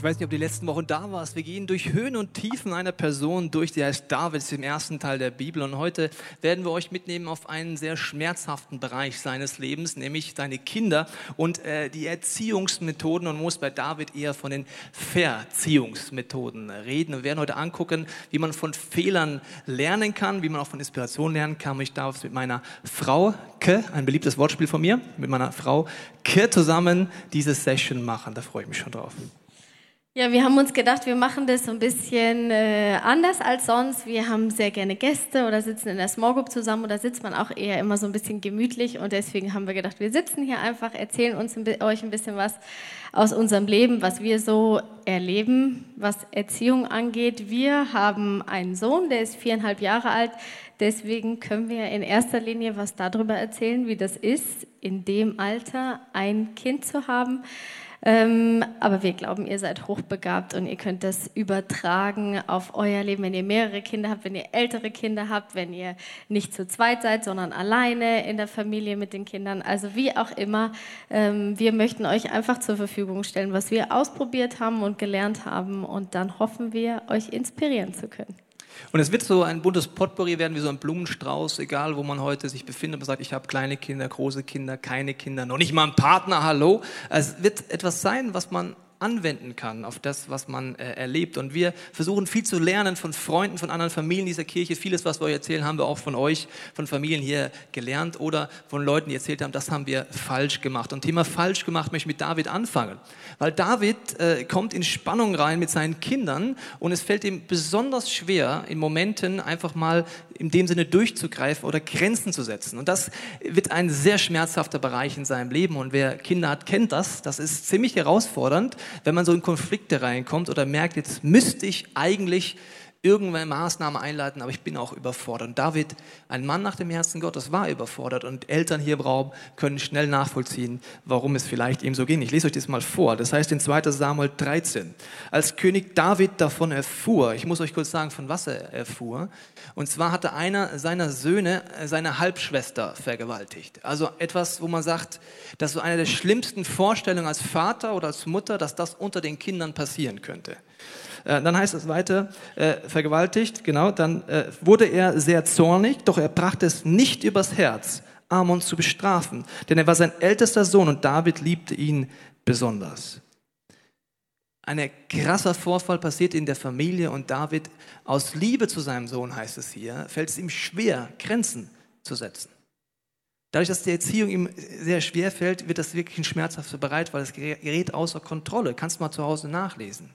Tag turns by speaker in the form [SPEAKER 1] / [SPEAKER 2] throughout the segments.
[SPEAKER 1] Ich weiß nicht, ob du die letzten Wochen da warst. Wir gehen durch Höhen und Tiefen einer Person durch, die heißt David, im ersten Teil der Bibel. Und heute werden wir euch mitnehmen auf einen sehr schmerzhaften Bereich seines Lebens, nämlich seine Kinder und äh, die Erziehungsmethoden. Und muss bei David eher von den Verziehungsmethoden reden. Wir werden heute angucken, wie man von Fehlern lernen kann, wie man auch von Inspiration lernen kann. Und ich darf es mit meiner Frau Ke, ein beliebtes Wortspiel von mir, mit meiner Frau Ke zusammen diese Session machen. Da freue ich mich schon drauf.
[SPEAKER 2] Ja, wir haben uns gedacht, wir machen das so ein bisschen äh, anders als sonst. Wir haben sehr gerne Gäste oder sitzen in der Small Group zusammen oder sitzt man auch eher immer so ein bisschen gemütlich und deswegen haben wir gedacht, wir sitzen hier einfach, erzählen uns ein, euch ein bisschen was aus unserem Leben, was wir so erleben, was Erziehung angeht. Wir haben einen Sohn, der ist viereinhalb Jahre alt. Deswegen können wir in erster Linie was darüber erzählen, wie das ist, in dem Alter ein Kind zu haben. Ähm, aber wir glauben, ihr seid hochbegabt und ihr könnt das übertragen auf euer Leben, wenn ihr mehrere Kinder habt, wenn ihr ältere Kinder habt, wenn ihr nicht zu zweit seid, sondern alleine in der Familie mit den Kindern. Also wie auch immer, ähm, wir möchten euch einfach zur Verfügung stellen, was wir ausprobiert haben und gelernt haben und dann hoffen wir, euch inspirieren zu können.
[SPEAKER 1] Und es wird so ein buntes Potpourri werden, wie so ein Blumenstrauß, egal wo man heute sich befindet. Man sagt, ich habe kleine Kinder, große Kinder, keine Kinder, noch nicht mal einen Partner, hallo. Es wird etwas sein, was man anwenden kann auf das, was man äh, erlebt. Und wir versuchen viel zu lernen von Freunden, von anderen Familien dieser Kirche. Vieles, was wir euch erzählen, haben wir auch von euch, von Familien hier gelernt oder von Leuten, die erzählt haben, das haben wir falsch gemacht. Und Thema falsch gemacht möchte ich mit David anfangen. Weil David äh, kommt in Spannung rein mit seinen Kindern und es fällt ihm besonders schwer, in Momenten einfach mal in dem Sinne durchzugreifen oder Grenzen zu setzen. Und das wird ein sehr schmerzhafter Bereich in seinem Leben. Und wer Kinder hat, kennt das. Das ist ziemlich herausfordernd, wenn man so in Konflikte reinkommt oder merkt, jetzt müsste ich eigentlich irgendwann Maßnahmen einleiten, aber ich bin auch überfordert. Und David, ein Mann nach dem Herzen Gottes, war überfordert und Eltern hier im Raum können schnell nachvollziehen, warum es vielleicht ihm so ging. Ich lese euch das mal vor. Das heißt in 2 Samuel 13, als König David davon erfuhr, ich muss euch kurz sagen, von was er erfuhr, und zwar hatte einer seiner Söhne seine Halbschwester vergewaltigt. Also etwas, wo man sagt, das ist so eine der schlimmsten Vorstellungen als Vater oder als Mutter, dass das unter den Kindern passieren könnte. Äh, dann heißt es weiter, äh, vergewaltigt, genau, dann äh, wurde er sehr zornig, doch er brachte es nicht übers Herz, Amon zu bestrafen, denn er war sein ältester Sohn und David liebte ihn besonders. Ein krasser Vorfall passiert in der Familie und David, aus Liebe zu seinem Sohn heißt es hier, fällt es ihm schwer, Grenzen zu setzen. Dadurch, dass die Erziehung ihm sehr schwer fällt, wird das wirklich ein schmerzhafter Bereich, weil es gerät außer Kontrolle. Kannst du mal zu Hause nachlesen.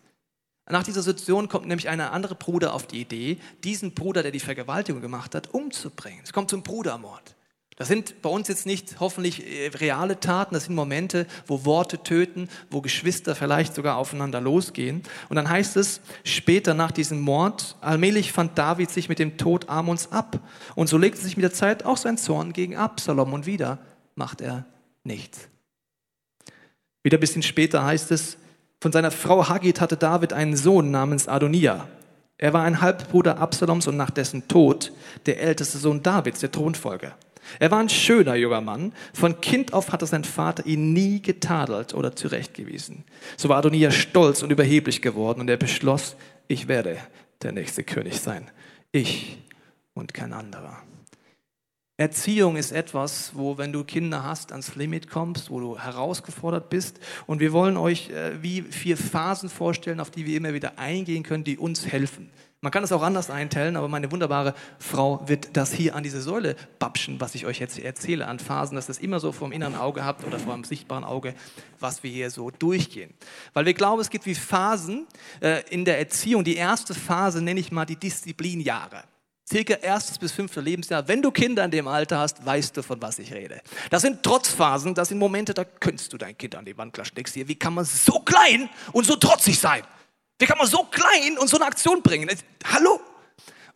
[SPEAKER 1] Nach dieser Situation kommt nämlich ein anderer Bruder auf die Idee, diesen Bruder, der die Vergewaltigung gemacht hat, umzubringen. Es kommt zum Brudermord. Das sind bei uns jetzt nicht hoffentlich äh, reale Taten, das sind Momente, wo Worte töten, wo Geschwister vielleicht sogar aufeinander losgehen. Und dann heißt es später nach diesem Mord, allmählich fand David sich mit dem Tod Amons ab. Und so legte sich mit der Zeit auch sein Zorn gegen Absalom und wieder macht er nichts. Wieder ein bisschen später heißt es, von seiner Frau Hagit hatte David einen Sohn namens Adonia. Er war ein Halbbruder Absaloms und nach dessen Tod der älteste Sohn Davids, der Thronfolger. Er war ein schöner junger Mann. Von Kind auf hatte sein Vater ihn nie getadelt oder zurechtgewiesen. So war Adonia stolz und überheblich geworden und er beschloss, ich werde der nächste König sein. Ich und kein anderer. Erziehung ist etwas, wo, wenn du Kinder hast, ans Limit kommst, wo du herausgefordert bist. Und wir wollen euch äh, wie vier Phasen vorstellen, auf die wir immer wieder eingehen können, die uns helfen. Man kann es auch anders einteilen, aber meine wunderbare Frau wird das hier an diese Säule babschen, was ich euch jetzt erzähle an Phasen, dass ihr es immer so vom inneren Auge habt oder vor dem sichtbaren Auge, was wir hier so durchgehen. Weil wir glauben, es gibt wie Phasen äh, in der Erziehung. Die erste Phase nenne ich mal die Disziplinjahre circa erstes bis fünfte Lebensjahr, wenn du Kinder in dem Alter hast, weißt du, von was ich rede. Das sind Trotzphasen, das sind Momente, da könntest du dein Kind an die Wand klatschen. Denkst dir, wie kann man so klein und so trotzig sein? Wie kann man so klein und so eine Aktion bringen? Hallo?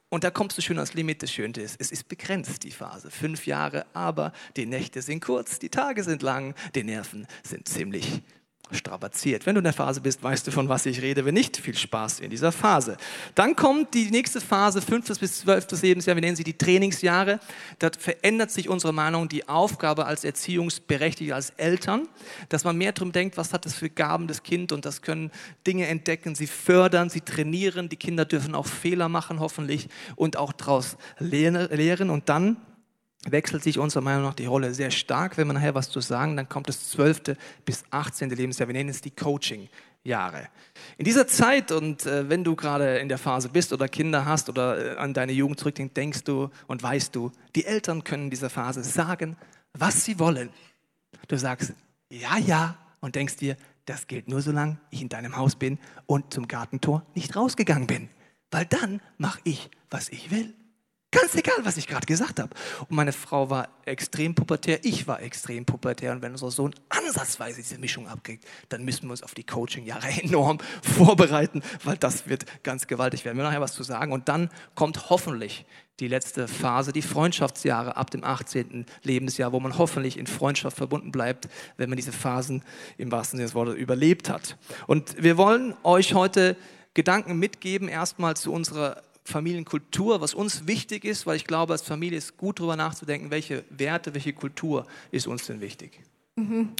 [SPEAKER 1] Und da kommst du schön ans Limit. Das Schöne ist, es ist begrenzt, die Phase. Fünf Jahre, aber die Nächte sind kurz, die Tage sind lang, die Nerven sind ziemlich strapaziert. Wenn du in der Phase bist, weißt du, von was ich rede. Wenn nicht, viel Spaß in dieser Phase. Dann kommt die nächste Phase, fünftes bis zwölftes Lebensjahr, wir nennen sie die Trainingsjahre. Da verändert sich unsere Meinung, die Aufgabe als Erziehungsberechtigte, als Eltern, dass man mehr darum denkt, was hat das für Gaben das Kind und das können Dinge entdecken, sie fördern, sie trainieren, die Kinder dürfen auch Fehler machen, hoffentlich, und auch daraus lehren. Und dann wechselt sich unserer Meinung nach die Rolle sehr stark. Wenn wir nachher was zu sagen, dann kommt das 12. bis 18. Lebensjahr. Wir nennen es die Coaching-Jahre. In dieser Zeit und äh, wenn du gerade in der Phase bist oder Kinder hast oder äh, an deine Jugend zurückdenkst, denkst du und weißt du, die Eltern können in dieser Phase sagen, was sie wollen. Du sagst ja, ja und denkst dir, das gilt nur solange ich in deinem Haus bin und zum Gartentor nicht rausgegangen bin. Weil dann mache ich, was ich will. Ganz egal, was ich gerade gesagt habe. Und meine Frau war extrem pubertär, ich war extrem pubertär. Und wenn unser Sohn ansatzweise diese Mischung abkriegt, dann müssen wir uns auf die Coaching-Jahre enorm vorbereiten, weil das wird ganz gewaltig werden. Wir nachher was zu sagen. Und dann kommt hoffentlich die letzte Phase, die Freundschaftsjahre ab dem 18. Lebensjahr, wo man hoffentlich in Freundschaft verbunden bleibt, wenn man diese Phasen im wahrsten Sinne des Wortes überlebt hat. Und wir wollen euch heute Gedanken mitgeben, erstmal zu unserer Familienkultur, was uns wichtig ist, weil ich glaube, als Familie ist gut darüber nachzudenken, welche Werte, welche Kultur ist uns denn wichtig.
[SPEAKER 2] Mhm.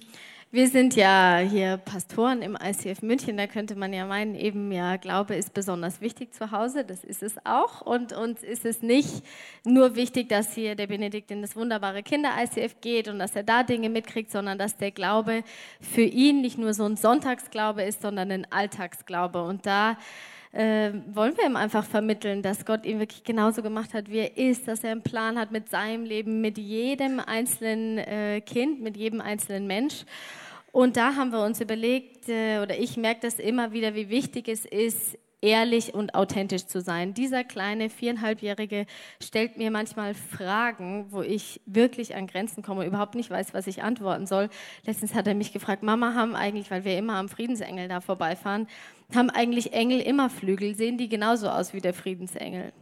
[SPEAKER 2] Wir sind ja hier Pastoren im ICF München, da könnte man ja meinen, eben ja, Glaube ist besonders wichtig zu Hause, das ist es auch. Und uns ist es nicht nur wichtig, dass hier der Benedikt in das wunderbare Kinder-ICF geht und dass er da Dinge mitkriegt, sondern dass der Glaube für ihn nicht nur so ein Sonntagsglaube ist, sondern ein Alltagsglaube. Und da äh, wollen wir ihm einfach vermitteln, dass Gott ihn wirklich genauso gemacht hat, wie er ist, dass er einen Plan hat mit seinem Leben, mit jedem einzelnen äh, Kind, mit jedem einzelnen Mensch. Und da haben wir uns überlegt, äh, oder ich merke das immer wieder, wie wichtig es ist, ehrlich und authentisch zu sein. Dieser kleine viereinhalbjährige stellt mir manchmal Fragen, wo ich wirklich an Grenzen komme überhaupt nicht weiß, was ich antworten soll. Letztens hat er mich gefragt, Mama haben eigentlich, weil wir immer am Friedensengel da vorbeifahren, haben eigentlich Engel immer Flügel? Sehen die genauso aus wie der Friedensengel?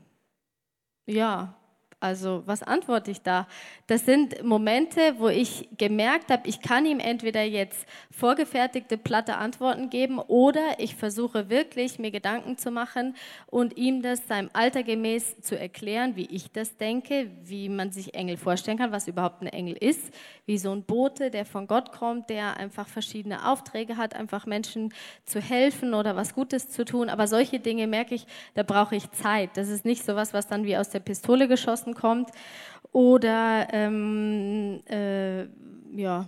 [SPEAKER 2] Ja, also was antworte ich da? Das sind Momente, wo ich gemerkt habe, ich kann ihm entweder jetzt vorgefertigte platte Antworten geben oder ich versuche wirklich mir Gedanken zu machen und ihm das seinem Alter gemäß zu erklären, wie ich das denke, wie man sich Engel vorstellen kann, was überhaupt ein Engel ist, wie so ein Bote, der von Gott kommt, der einfach verschiedene Aufträge hat, einfach Menschen zu helfen oder was Gutes zu tun. Aber solche Dinge merke ich, da brauche ich Zeit. Das ist nicht so was, was dann wie aus der Pistole geschossen Herzen kommt. Oder ähm, äh, ja,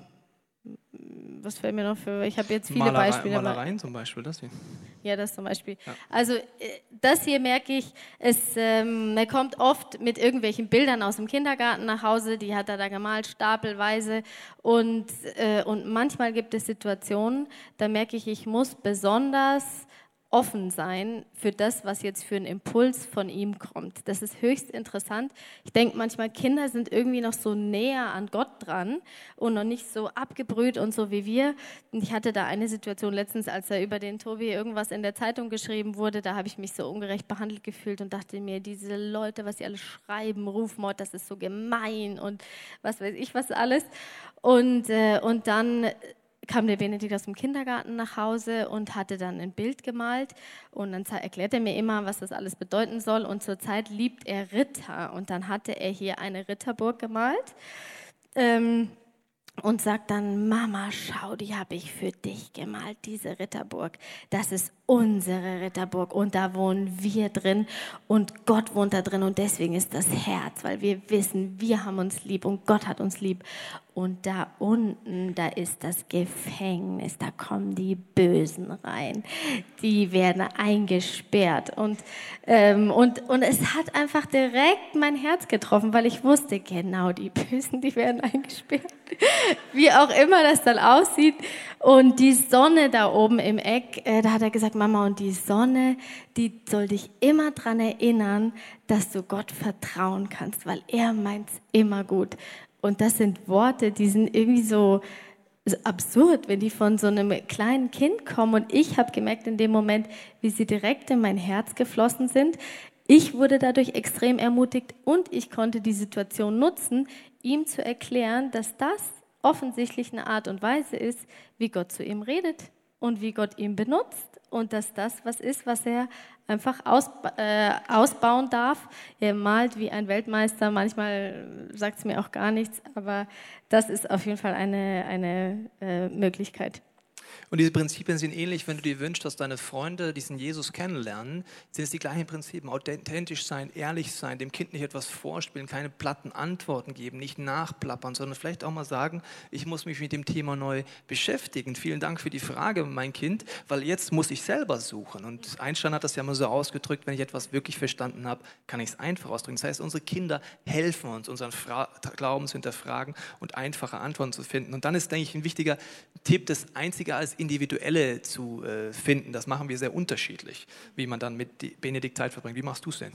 [SPEAKER 2] was fällt mir noch für? Ich habe jetzt viele
[SPEAKER 1] Malerei,
[SPEAKER 2] Beispiele.
[SPEAKER 1] Malereien zum Beispiel, das hier.
[SPEAKER 2] Ja, das zum Beispiel. Ja. Also äh, das hier merke ich, es, ähm, er kommt oft mit irgendwelchen Bildern aus dem Kindergarten nach Hause, die hat er da gemalt, stapelweise. Und, äh, und manchmal gibt es Situationen, da merke ich, ich muss besonders offen sein für das, was jetzt für einen Impuls von ihm kommt. Das ist höchst interessant. Ich denke manchmal, Kinder sind irgendwie noch so näher an Gott dran und noch nicht so abgebrüht und so wie wir. Ich hatte da eine Situation letztens, als er über den Tobi irgendwas in der Zeitung geschrieben wurde, da habe ich mich so ungerecht behandelt gefühlt und dachte mir, diese Leute, was sie alles schreiben, Rufmord, das ist so gemein und was weiß ich was alles. Und, äh, und dann kam der Benedikt aus dem Kindergarten nach Hause und hatte dann ein Bild gemalt und dann erklärt er mir immer, was das alles bedeuten soll und zurzeit liebt er Ritter und dann hatte er hier eine Ritterburg gemalt. Ähm, und sagt dann, Mama, schau, die habe ich für dich gemalt, diese Ritterburg. Das ist unsere Ritterburg und da wohnen wir drin und Gott wohnt da drin und deswegen ist das Herz, weil wir wissen, wir haben uns lieb und Gott hat uns lieb. Und da unten, da ist das Gefängnis, da kommen die Bösen rein, die werden eingesperrt. Und, ähm, und, und es hat einfach direkt mein Herz getroffen, weil ich wusste, genau, die Bösen, die werden eingesperrt. Wie auch immer das dann aussieht. Und die Sonne da oben im Eck, äh, da hat er gesagt, Mama, und die Sonne, die soll dich immer dran erinnern, dass du Gott vertrauen kannst, weil er meint's immer gut. Und das sind Worte, die sind irgendwie so, absurd, wenn die von so einem kleinen Kind kommen. Und ich habe gemerkt in dem Moment, wie sie direkt in mein Herz geflossen sind. Ich wurde dadurch extrem ermutigt und ich konnte die Situation nutzen, ihm zu erklären, dass das offensichtlichen Art und Weise ist, wie Gott zu ihm redet und wie Gott ihn benutzt und dass das was ist, was er einfach aus, äh, ausbauen darf. Er malt wie ein Weltmeister, manchmal sagt es mir auch gar nichts, aber das ist auf jeden Fall eine, eine äh, Möglichkeit.
[SPEAKER 1] Und diese Prinzipien sind ähnlich, wenn du dir wünschst, dass deine Freunde diesen Jesus kennenlernen, sind es die gleichen Prinzipien. Authentisch sein, ehrlich sein, dem Kind nicht etwas vorspielen, keine platten Antworten geben, nicht nachplappern, sondern vielleicht auch mal sagen, ich muss mich mit dem Thema neu beschäftigen. Vielen Dank für die Frage, mein Kind, weil jetzt muss ich selber suchen. Und Einstein hat das ja mal so ausgedrückt, wenn ich etwas wirklich verstanden habe, kann ich es einfach ausdrücken. Das heißt, unsere Kinder helfen uns, unseren Fra Glauben zu hinterfragen und einfache Antworten zu finden. Und dann ist, denke ich, ein wichtiger Tipp, das Einzige als Individuelle zu äh, finden. Das machen wir sehr unterschiedlich, wie man dann mit Benedikt Zeit verbringt. Wie machst du es denn?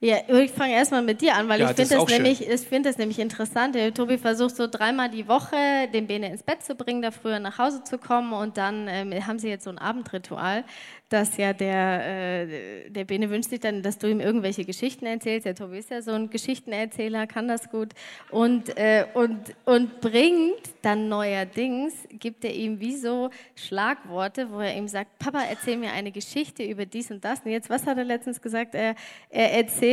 [SPEAKER 2] Ja, ich fange erstmal mit dir an, weil ja, ich finde das, das, find das nämlich interessant. Der Tobi versucht so dreimal die Woche den Bene ins Bett zu bringen, da früher nach Hause zu kommen und dann ähm, haben sie jetzt so ein Abendritual dass ja der, äh, der Bene wünscht sich dann, dass du ihm irgendwelche Geschichten erzählst. Der Tobi ist ja so ein Geschichtenerzähler, kann das gut. Und, äh, und, und bringt dann neuerdings, gibt er ihm wie so Schlagworte, wo er ihm sagt, Papa, erzähl mir eine Geschichte über dies und das. Und jetzt, was hat er letztens gesagt? Er, er erzählt,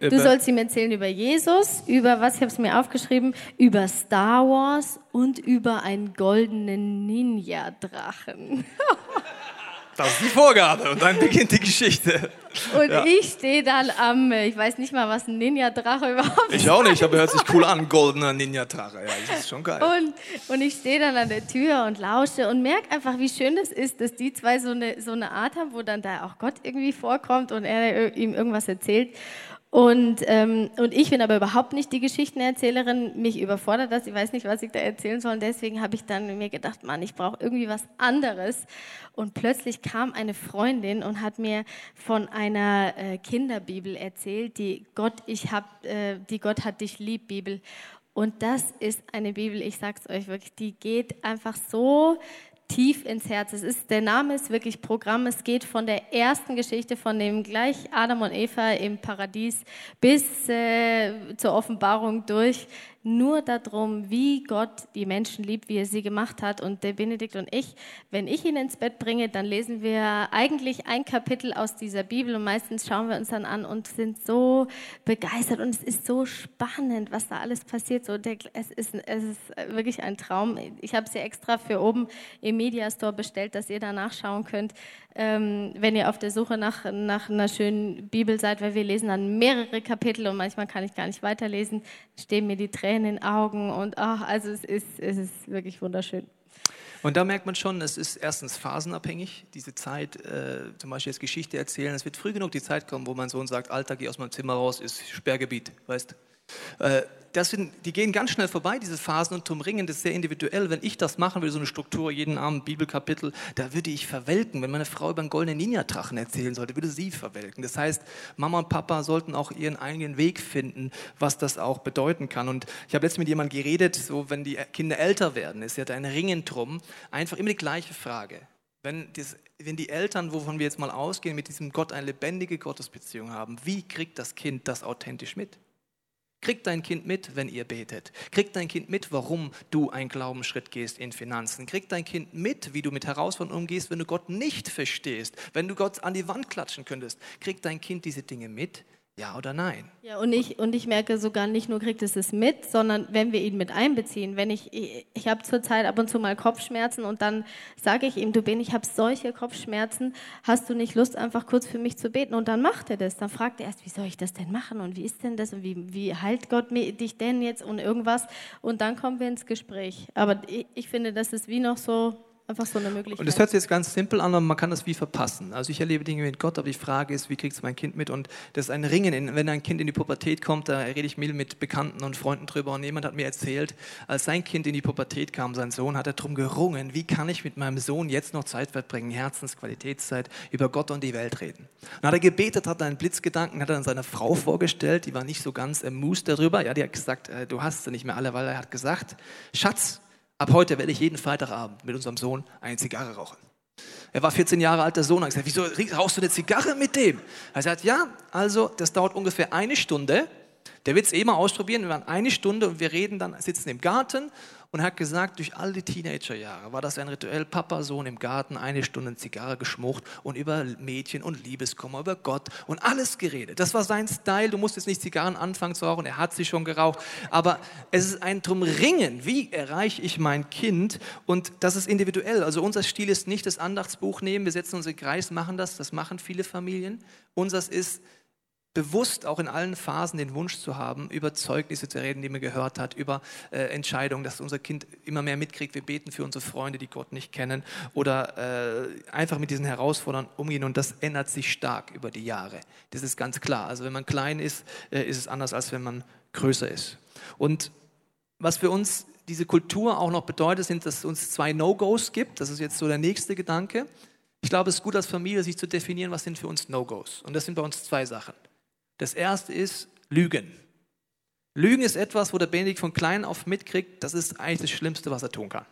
[SPEAKER 2] über du sollst ihm erzählen über Jesus, über was, ich habe es mir aufgeschrieben, über Star Wars und über einen goldenen Ninja-Drachen.
[SPEAKER 1] Das ist die Vorgabe und dann beginnt die Geschichte.
[SPEAKER 2] Und ja. ich stehe dann am, ich weiß nicht mal, was ein Ninja-Drache überhaupt
[SPEAKER 1] ist. Ich auch nicht, aber hört sich cool an, goldener Ninja-Drache. Ja, das ist schon geil.
[SPEAKER 2] Und, und ich stehe dann an der Tür und lausche und merke einfach, wie schön das ist, dass die zwei so eine, so eine Art haben, wo dann da auch Gott irgendwie vorkommt und er ihm irgendwas erzählt. Und, ähm, und ich bin aber überhaupt nicht die Geschichtenerzählerin. Mich überfordert das. Ich weiß nicht, was ich da erzählen soll. Und deswegen habe ich dann mir gedacht, Mann, ich brauche irgendwie was anderes. Und plötzlich kam eine Freundin und hat mir von einer äh, Kinderbibel erzählt, die Gott, ich hab, äh, die Gott hat dich lieb Bibel. Und das ist eine Bibel, ich sag's euch wirklich, die geht einfach so tief ins Herz. Es ist, der Name ist wirklich Programm. Es geht von der ersten Geschichte, von dem gleich Adam und Eva im Paradies bis äh, zur Offenbarung durch nur darum, wie Gott die Menschen liebt, wie er sie gemacht hat. Und der Benedikt und ich, wenn ich ihn ins Bett bringe, dann lesen wir eigentlich ein Kapitel aus dieser Bibel und meistens schauen wir uns dann an und sind so begeistert und es ist so spannend, was da alles passiert. So, der, es, ist, es ist wirklich ein Traum. Ich habe sie extra für oben im Media Store bestellt, dass ihr da nachschauen könnt, ähm, wenn ihr auf der Suche nach, nach einer schönen Bibel seid, weil wir lesen dann mehrere Kapitel und manchmal kann ich gar nicht weiterlesen, stehen mir die Tränen in den Augen und ach, also es ist, es ist wirklich wunderschön.
[SPEAKER 1] Und da merkt man schon, es ist erstens phasenabhängig, diese Zeit, äh, zum Beispiel jetzt Geschichte erzählen. Es wird früh genug die Zeit kommen, wo mein Sohn sagt, Alter, geh aus meinem Zimmer raus, ist Sperrgebiet, weißt äh, das sind, die gehen ganz schnell vorbei, diese Phasen, und zum Ringen, das ist sehr individuell. Wenn ich das machen will, so eine Struktur, jeden Abend Bibelkapitel, da würde ich verwelken. Wenn meine Frau über einen goldenen Ninja-Drachen erzählen sollte, würde sie verwelken. Das heißt, Mama und Papa sollten auch ihren eigenen Weg finden, was das auch bedeuten kann. Und ich habe letztens mit jemandem geredet, so wenn die Kinder älter werden, ist ja da ein Ringen drum, einfach immer die gleiche Frage. Wenn, das, wenn die Eltern, wovon wir jetzt mal ausgehen, mit diesem Gott eine lebendige Gottesbeziehung haben, wie kriegt das Kind das authentisch mit? Krieg dein Kind mit, wenn ihr betet. Krieg dein Kind mit, warum du einen Glaubensschritt gehst in Finanzen. Krieg dein Kind mit, wie du mit Herausforderungen umgehst, wenn du Gott nicht verstehst, wenn du Gott an die Wand klatschen könntest. Krieg dein Kind diese Dinge mit, ja oder nein?
[SPEAKER 2] Ja, und ich, und ich merke sogar nicht nur kriegt es es mit, sondern wenn wir ihn mit einbeziehen. Wenn ich, ich, ich habe zurzeit ab und zu mal Kopfschmerzen und dann sage ich ihm, du Ben, ich habe solche Kopfschmerzen, hast du nicht Lust, einfach kurz für mich zu beten? Und dann macht er das. Dann fragt er erst, wie soll ich das denn machen und wie ist denn das und wie, wie heilt Gott dich denn jetzt und irgendwas? Und dann kommen wir ins Gespräch. Aber ich, ich finde, das ist wie noch so Einfach so eine Möglichkeit.
[SPEAKER 1] Und das hört sich jetzt ganz simpel an, aber man kann das wie verpassen. Also ich erlebe Dinge mit Gott, aber die Frage ist, wie kriegt es mein Kind mit? Und das ist ein Ringen. Wenn ein Kind in die Pubertät kommt, da rede ich viel mit Bekannten und Freunden drüber. Und jemand hat mir erzählt, als sein Kind in die Pubertät kam, sein Sohn, hat er darum gerungen, wie kann ich mit meinem Sohn jetzt noch Zeit verbringen, Herzensqualitätszeit, über Gott und die Welt reden. Und hat er gebetet, hat einen Blitzgedanken, hat er dann seiner Frau vorgestellt, die war nicht so ganz amused darüber. Ja, die hat gesagt, äh, du hast sie nicht mehr alle, weil er hat gesagt, Schatz, Ab heute werde ich jeden Freitagabend mit unserem Sohn eine Zigarre rauchen. Er war 14 Jahre alt, der Sohn hat gesagt, wieso rauchst du eine Zigarre mit dem? Er sagt, ja, also das dauert ungefähr eine Stunde. Der wird es eh mal ausprobieren. Wir waren eine Stunde und wir reden dann, sitzen im Garten und hat gesagt, durch all die Teenagerjahre war das ein Rituell, Papa, Sohn im Garten, eine Stunde Zigarre geschmucht und über Mädchen und Liebeskummer, über Gott und alles geredet. Das war sein Style. Du musstest nicht Zigarren anfangen zu rauchen, er hat sie schon geraucht. Aber es ist ein drum Ringen, wie erreiche ich mein Kind? Und das ist individuell. Also unser Stil ist nicht das Andachtsbuch nehmen, wir setzen uns in Kreis, machen das, das machen viele Familien. Unseres ist, bewusst auch in allen Phasen den Wunsch zu haben, über Zeugnisse zu reden, die man gehört hat, über äh, Entscheidungen, dass unser Kind immer mehr mitkriegt, wir beten für unsere Freunde, die Gott nicht kennen oder äh, einfach mit diesen Herausforderungen umgehen und das ändert sich stark über die Jahre. Das ist ganz klar. Also wenn man klein ist, äh, ist es anders, als wenn man größer ist. Und was für uns diese Kultur auch noch bedeutet, sind, dass es uns zwei No-Gos gibt. Das ist jetzt so der nächste Gedanke. Ich glaube, es ist gut als Familie, sich zu definieren, was sind für uns No-Gos. Und das sind bei uns zwei Sachen. Das erste ist Lügen. Lügen ist etwas, wo der Benedikt von klein auf mitkriegt, das ist eigentlich das Schlimmste, was er tun kann.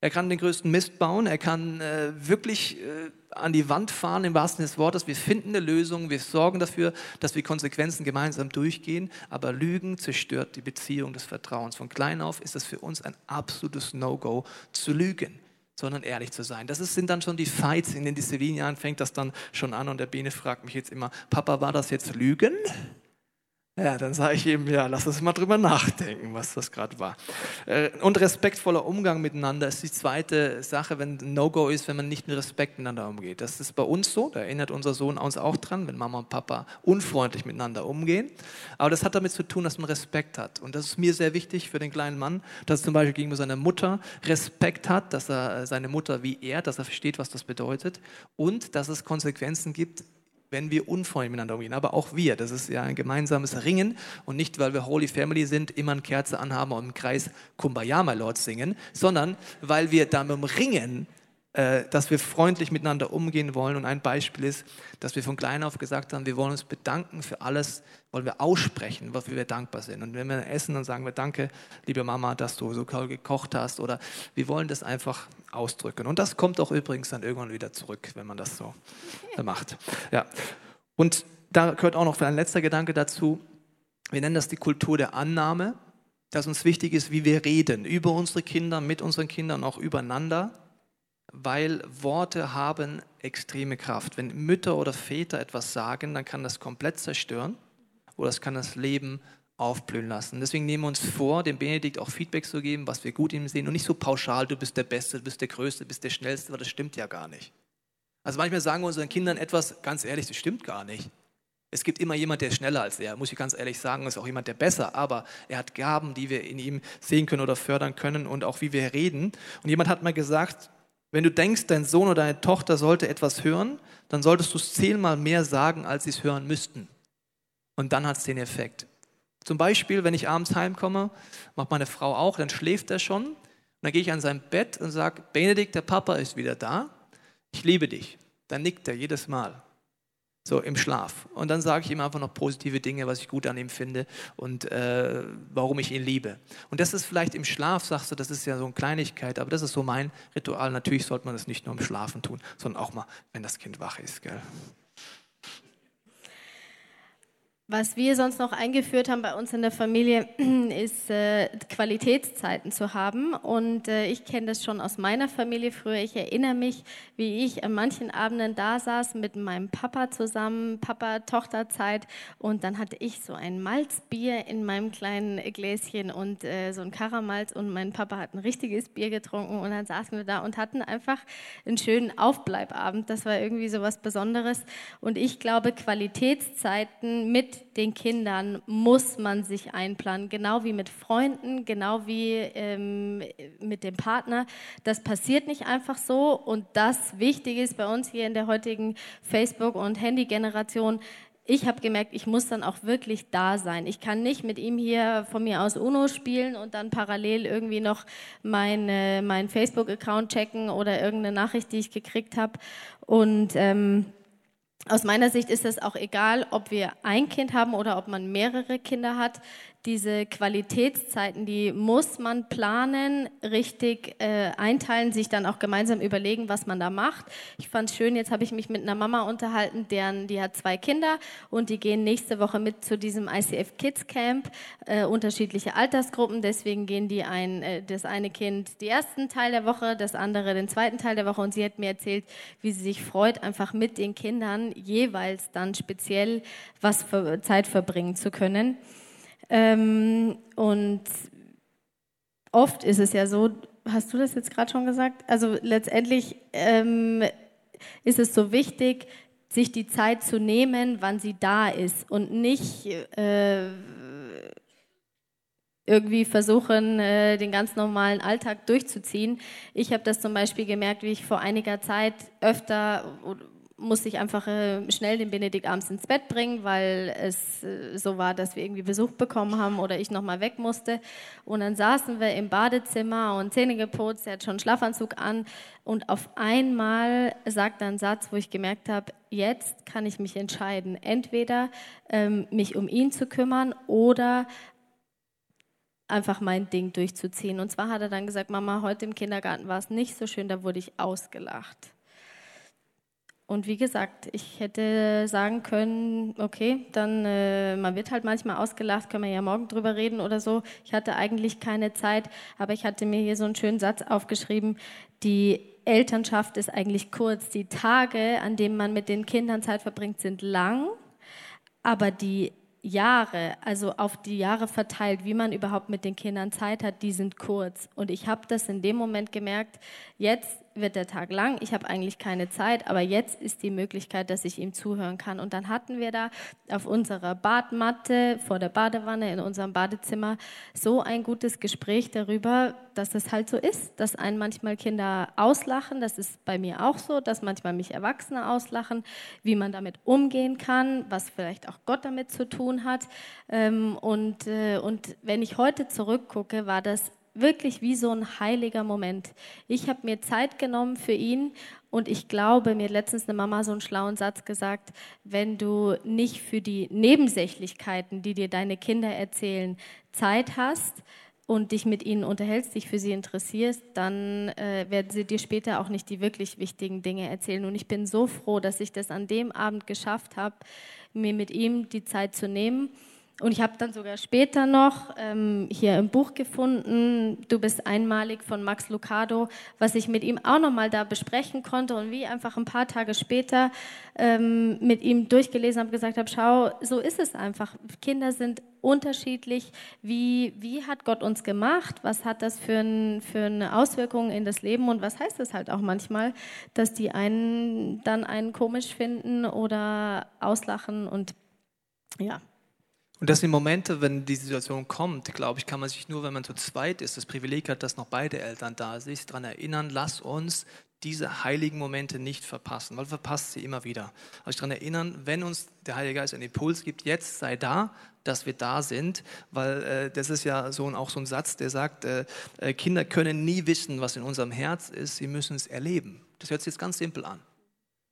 [SPEAKER 1] Er kann den größten Mist bauen, er kann äh, wirklich äh, an die Wand fahren im wahrsten Sinne des Wortes. Wir finden eine Lösung, wir sorgen dafür, dass wir Konsequenzen gemeinsam durchgehen, aber Lügen zerstört die Beziehung des Vertrauens. Von klein auf ist es für uns ein absolutes No-Go zu lügen sondern ehrlich zu sein. Das sind dann schon die Fights, in den Disziplinen fängt das dann schon an und der Bene fragt mich jetzt immer, Papa, war das jetzt Lügen? Ja, dann sage ich ihm, ja, lass uns mal drüber nachdenken, was das gerade war. Äh, und respektvoller Umgang miteinander ist die zweite Sache, wenn No-Go ist, wenn man nicht mit Respekt miteinander umgeht. Das ist bei uns so, da erinnert unser Sohn uns auch dran, wenn Mama und Papa unfreundlich miteinander umgehen. Aber das hat damit zu tun, dass man Respekt hat. Und das ist mir sehr wichtig für den kleinen Mann, dass er zum Beispiel gegenüber seiner Mutter Respekt hat, dass er seine Mutter wie er, dass er versteht, was das bedeutet und dass es Konsequenzen gibt, wenn wir unfreundlich miteinander umgehen. Aber auch wir, das ist ja ein gemeinsames Ringen und nicht, weil wir Holy Family sind, immer eine Kerze anhaben und im Kreis Kumbaya, my Lord, singen, sondern weil wir damit ringen, dass wir freundlich miteinander umgehen wollen. Und ein Beispiel ist, dass wir von klein auf gesagt haben, wir wollen uns bedanken für alles, wollen wir aussprechen, wofür wir dankbar sind. Und wenn wir essen, dann sagen wir Danke, liebe Mama, dass du so toll gekocht hast. Oder wir wollen das einfach ausdrücken. Und das kommt auch übrigens dann irgendwann wieder zurück, wenn man das so macht. Ja. Und da gehört auch noch ein letzter Gedanke dazu. Wir nennen das die Kultur der Annahme, dass uns wichtig ist, wie wir reden über unsere Kinder, mit unseren Kindern, auch übereinander weil Worte haben extreme Kraft. Wenn Mütter oder Väter etwas sagen, dann kann das komplett zerstören oder es kann das Leben aufblühen lassen. Deswegen nehmen wir uns vor, dem Benedikt auch Feedback zu geben, was wir gut in ihm sehen und nicht so pauschal, du bist der Beste, du bist der Größte, du bist der Schnellste, weil das stimmt ja gar nicht. Also manchmal sagen wir unseren Kindern etwas, ganz ehrlich, das stimmt gar nicht. Es gibt immer jemand, der ist schneller als er, muss ich ganz ehrlich sagen, ist auch jemand, der besser, aber er hat Gaben, die wir in ihm sehen können oder fördern können und auch wie wir reden. Und jemand hat mal gesagt, wenn du denkst, dein Sohn oder deine Tochter sollte etwas hören, dann solltest du es zehnmal mehr sagen, als sie es hören müssten. Und dann hat es den Effekt. Zum Beispiel, wenn ich abends heimkomme, macht meine Frau auch, dann schläft er schon. Und dann gehe ich an sein Bett und sage, Benedikt, der Papa ist wieder da. Ich liebe dich. Dann nickt er jedes Mal so im Schlaf. Und dann sage ich ihm einfach noch positive Dinge, was ich gut an ihm finde und äh, warum ich ihn liebe. Und das ist vielleicht im Schlaf, sagst du, das ist ja so eine Kleinigkeit, aber das ist so mein Ritual. Natürlich sollte man das nicht nur im Schlafen tun, sondern auch mal, wenn das Kind wach ist. Gell?
[SPEAKER 2] Was wir sonst noch eingeführt haben bei uns in der Familie, ist äh, Qualitätszeiten zu haben. Und äh, ich kenne das schon aus meiner Familie früher. Ich erinnere mich, wie ich an manchen Abenden da saß mit meinem Papa zusammen, Papa-Tochter-Zeit. Und dann hatte ich so ein Malzbier in meinem kleinen Gläschen und äh, so ein Karamalz. Und mein Papa hat ein richtiges Bier getrunken. Und dann saßen wir da und hatten einfach einen schönen Aufbleibabend. Das war irgendwie so was Besonderes. Und ich glaube, Qualitätszeiten mit den Kindern muss man sich einplanen, genau wie mit Freunden, genau wie ähm, mit dem Partner. Das passiert nicht einfach so und das Wichtige ist bei uns hier in der heutigen Facebook- und Handy-Generation, ich habe gemerkt, ich muss dann auch wirklich da sein. Ich kann nicht mit ihm hier von mir aus UNO spielen und dann parallel irgendwie noch meinen mein Facebook-Account checken oder irgendeine Nachricht, die ich gekriegt habe. Und ähm, aus meiner Sicht ist es auch egal, ob wir ein Kind haben oder ob man mehrere Kinder hat. Diese Qualitätszeiten, die muss man planen, richtig äh, einteilen, sich dann auch gemeinsam überlegen, was man da macht. Ich fand es schön, jetzt habe ich mich mit einer Mama unterhalten, deren, die hat zwei Kinder und die gehen nächste Woche mit zu diesem ICF Kids Camp, äh, unterschiedliche Altersgruppen, deswegen gehen die ein, äh, das eine Kind die ersten Teil der Woche, das andere den zweiten Teil der Woche und sie hat mir erzählt, wie sie sich freut, einfach mit den Kindern jeweils dann speziell was für Zeit verbringen zu können. Ähm, und oft ist es ja so, hast du das jetzt gerade schon gesagt? Also letztendlich ähm, ist es so wichtig, sich die Zeit zu nehmen, wann sie da ist und nicht äh, irgendwie versuchen, äh, den ganz normalen Alltag durchzuziehen. Ich habe das zum Beispiel gemerkt, wie ich vor einiger Zeit öfter musste ich einfach äh, schnell den Benedikt abends ins Bett bringen, weil es äh, so war, dass wir irgendwie Besuch bekommen haben oder ich nochmal weg musste. Und dann saßen wir im Badezimmer und Zähne geputzt, er hat schon Schlafanzug an und auf einmal sagt er einen Satz, wo ich gemerkt habe, jetzt kann ich mich entscheiden, entweder ähm, mich um ihn zu kümmern oder einfach mein Ding durchzuziehen. Und zwar hat er dann gesagt, Mama, heute im Kindergarten war es nicht so schön, da wurde ich ausgelacht. Und wie gesagt, ich hätte sagen können, okay, dann äh, man wird halt manchmal ausgelacht, können wir ja morgen drüber reden oder so. Ich hatte eigentlich keine Zeit, aber ich hatte mir hier so einen schönen Satz aufgeschrieben, die Elternschaft ist eigentlich kurz. Die Tage, an denen man mit den Kindern Zeit verbringt, sind lang, aber die Jahre, also auf die Jahre verteilt, wie man überhaupt mit den Kindern Zeit hat, die sind kurz. Und ich habe das in dem Moment gemerkt, jetzt wird der Tag lang, ich habe eigentlich keine Zeit, aber jetzt ist die Möglichkeit, dass ich ihm zuhören kann. Und dann hatten wir da auf unserer Badmatte vor der Badewanne in unserem Badezimmer so ein gutes Gespräch darüber, dass es halt so ist, dass einen manchmal Kinder auslachen, das ist bei mir auch so, dass manchmal mich Erwachsene auslachen, wie man damit umgehen kann, was vielleicht auch Gott damit zu tun hat. Ähm, und, äh, und wenn ich heute zurückgucke, war das wirklich wie so ein heiliger Moment. Ich habe mir Zeit genommen für ihn und ich glaube, mir hat letztens eine Mama so einen schlauen Satz gesagt, wenn du nicht für die Nebensächlichkeiten, die dir deine Kinder erzählen, Zeit hast und dich mit ihnen unterhältst, dich für sie interessierst, dann äh, werden sie dir später auch nicht die wirklich wichtigen Dinge erzählen. Und ich bin so froh, dass ich das an dem Abend geschafft habe, mir mit ihm die Zeit zu nehmen und ich habe dann sogar später noch ähm, hier im Buch gefunden, Du bist einmalig von Max Lucado, was ich mit ihm auch nochmal da besprechen konnte und wie einfach ein paar Tage später ähm, mit ihm durchgelesen habe, gesagt habe, schau, so ist es einfach. Kinder sind unterschiedlich. Wie, wie hat Gott uns gemacht? Was hat das für, ein, für eine Auswirkung in das Leben? Und was heißt es halt auch manchmal, dass die einen dann einen komisch finden oder auslachen und ja,
[SPEAKER 1] und das sind Momente, wenn die Situation kommt, glaube ich, kann man sich nur, wenn man zu zweit ist, das Privileg hat, dass noch beide Eltern da sind, daran erinnern, lass uns diese heiligen Momente nicht verpassen, weil verpasst sie immer wieder. Also daran erinnern, wenn uns der Heilige Geist einen Impuls gibt, jetzt sei da, dass wir da sind, weil äh, das ist ja so auch so ein Satz, der sagt, äh, äh, Kinder können nie wissen, was in unserem Herz ist, sie müssen es erleben. Das hört sich jetzt ganz simpel an.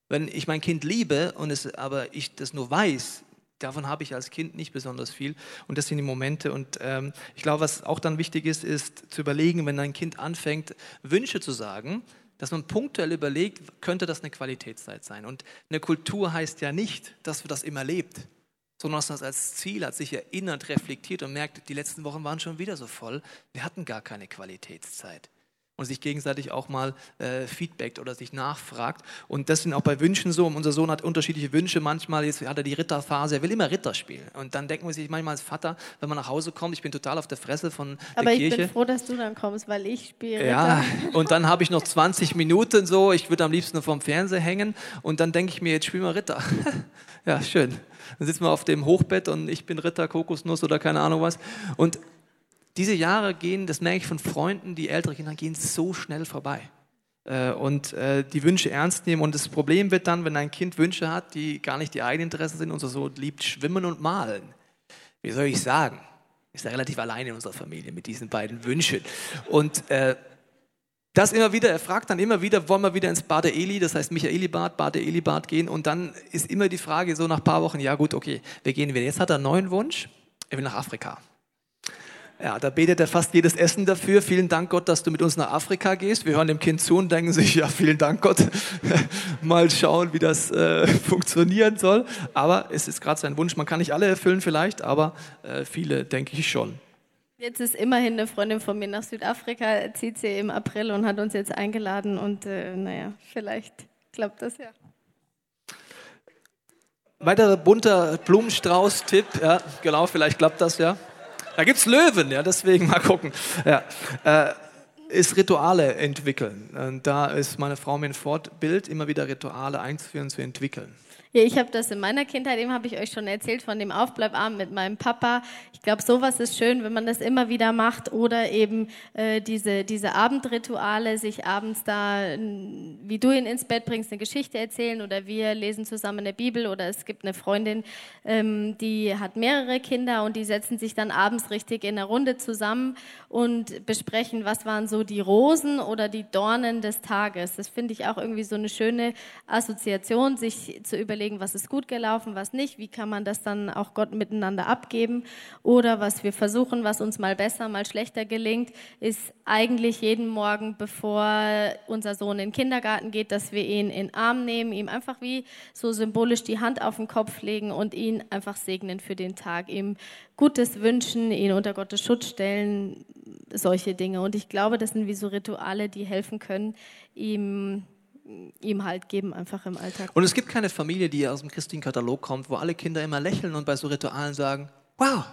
[SPEAKER 1] Wenn ich mein Kind liebe und es aber ich das nur weiß, davon habe ich als Kind nicht besonders viel. Und das sind die Momente. Und ähm, ich glaube, was auch dann wichtig ist, ist zu überlegen, wenn ein Kind anfängt, Wünsche zu sagen, dass man punktuell überlegt, könnte das eine Qualitätszeit sein. Und eine Kultur heißt ja nicht, dass man das immer lebt, sondern dass man das als Ziel hat, sich erinnert, reflektiert und merkt, die letzten Wochen waren schon wieder so voll, wir hatten gar keine Qualitätszeit und sich gegenseitig auch mal äh, feedbackt oder sich nachfragt. Und das sind auch bei Wünschen so. Unser Sohn hat unterschiedliche Wünsche. Manchmal jetzt hat er die Ritterphase, er will immer Ritter spielen. Und dann denken wir sich manchmal als Vater, wenn man nach Hause kommt, ich bin total auf der Fresse von der
[SPEAKER 2] Aber
[SPEAKER 1] Kirche.
[SPEAKER 2] Aber ich bin froh, dass du dann kommst, weil ich spiele.
[SPEAKER 1] Ja, und dann habe ich noch 20 Minuten so, ich würde am liebsten vorm Fernseher hängen und dann denke ich mir, jetzt spielen wir Ritter. ja, schön. Dann sitzen wir auf dem Hochbett und ich bin Ritter, Kokosnuss oder keine Ahnung was. Und diese Jahre gehen, das merke ich von Freunden, die ältere Kinder gehen so schnell vorbei. Äh, und äh, die Wünsche ernst nehmen. Und das Problem wird dann, wenn ein Kind Wünsche hat, die gar nicht die eigenen Interessen sind, und so liebt Schwimmen und Malen. Wie soll ich sagen? Ist ja relativ allein in unserer Familie mit diesen beiden Wünschen. Und äh, das immer wieder, er fragt dann immer wieder, wollen wir wieder ins Bade Eli, das heißt Michaelibad, Bade Elibad gehen und dann ist immer die Frage so nach ein paar Wochen, ja gut, okay, wir gehen wieder. Jetzt hat er einen neuen Wunsch, er will nach Afrika. Ja, da betet er fast jedes Essen dafür. Vielen Dank Gott, dass du mit uns nach Afrika gehst. Wir hören dem Kind zu und denken sich, ja, vielen Dank Gott. Mal schauen, wie das äh, funktionieren soll. Aber es ist gerade sein Wunsch. Man kann nicht alle erfüllen vielleicht, aber äh, viele denke ich schon.
[SPEAKER 2] Jetzt ist immerhin eine Freundin von mir nach Südafrika, zieht sie im April und hat uns jetzt eingeladen und äh, naja, vielleicht klappt das ja.
[SPEAKER 1] Weiterer bunter Blumenstrauß-Tipp, ja, genau, vielleicht klappt das ja. Da gibt es Löwen, ja, deswegen mal gucken. Ja. Äh, ist Rituale entwickeln. Und da ist meine Frau mir ein Fortbild, immer wieder Rituale einzuführen, zu entwickeln.
[SPEAKER 2] Ja, ich habe das in meiner Kindheit, eben habe ich euch schon erzählt, von dem Aufbleibabend mit meinem Papa. Ich glaube, sowas ist schön, wenn man das immer wieder macht. Oder eben äh, diese, diese Abendrituale, sich abends da, wie du ihn ins Bett bringst, eine Geschichte erzählen. Oder wir lesen zusammen eine Bibel. Oder es gibt eine Freundin, ähm, die hat mehrere Kinder und die setzen sich dann abends richtig in einer Runde zusammen und besprechen, was waren so die Rosen oder die Dornen des Tages. Das finde ich auch irgendwie so eine schöne Assoziation, sich zu überlegen, überlegen, was ist gut gelaufen, was nicht, wie kann man das dann auch Gott miteinander abgeben. Oder was wir versuchen, was uns mal besser, mal schlechter gelingt, ist eigentlich jeden Morgen, bevor unser Sohn in den Kindergarten geht, dass wir ihn in den Arm nehmen, ihm einfach wie so symbolisch die Hand auf den Kopf legen und ihn einfach segnen für den Tag, ihm Gutes wünschen, ihn unter Gottes Schutz stellen, solche Dinge. Und ich glaube, das sind wie so Rituale, die helfen können, ihm ihm halt geben, einfach im Alltag.
[SPEAKER 1] Und es gibt keine Familie, die aus dem christlichen Katalog kommt, wo alle Kinder immer lächeln und bei so Ritualen sagen, wow,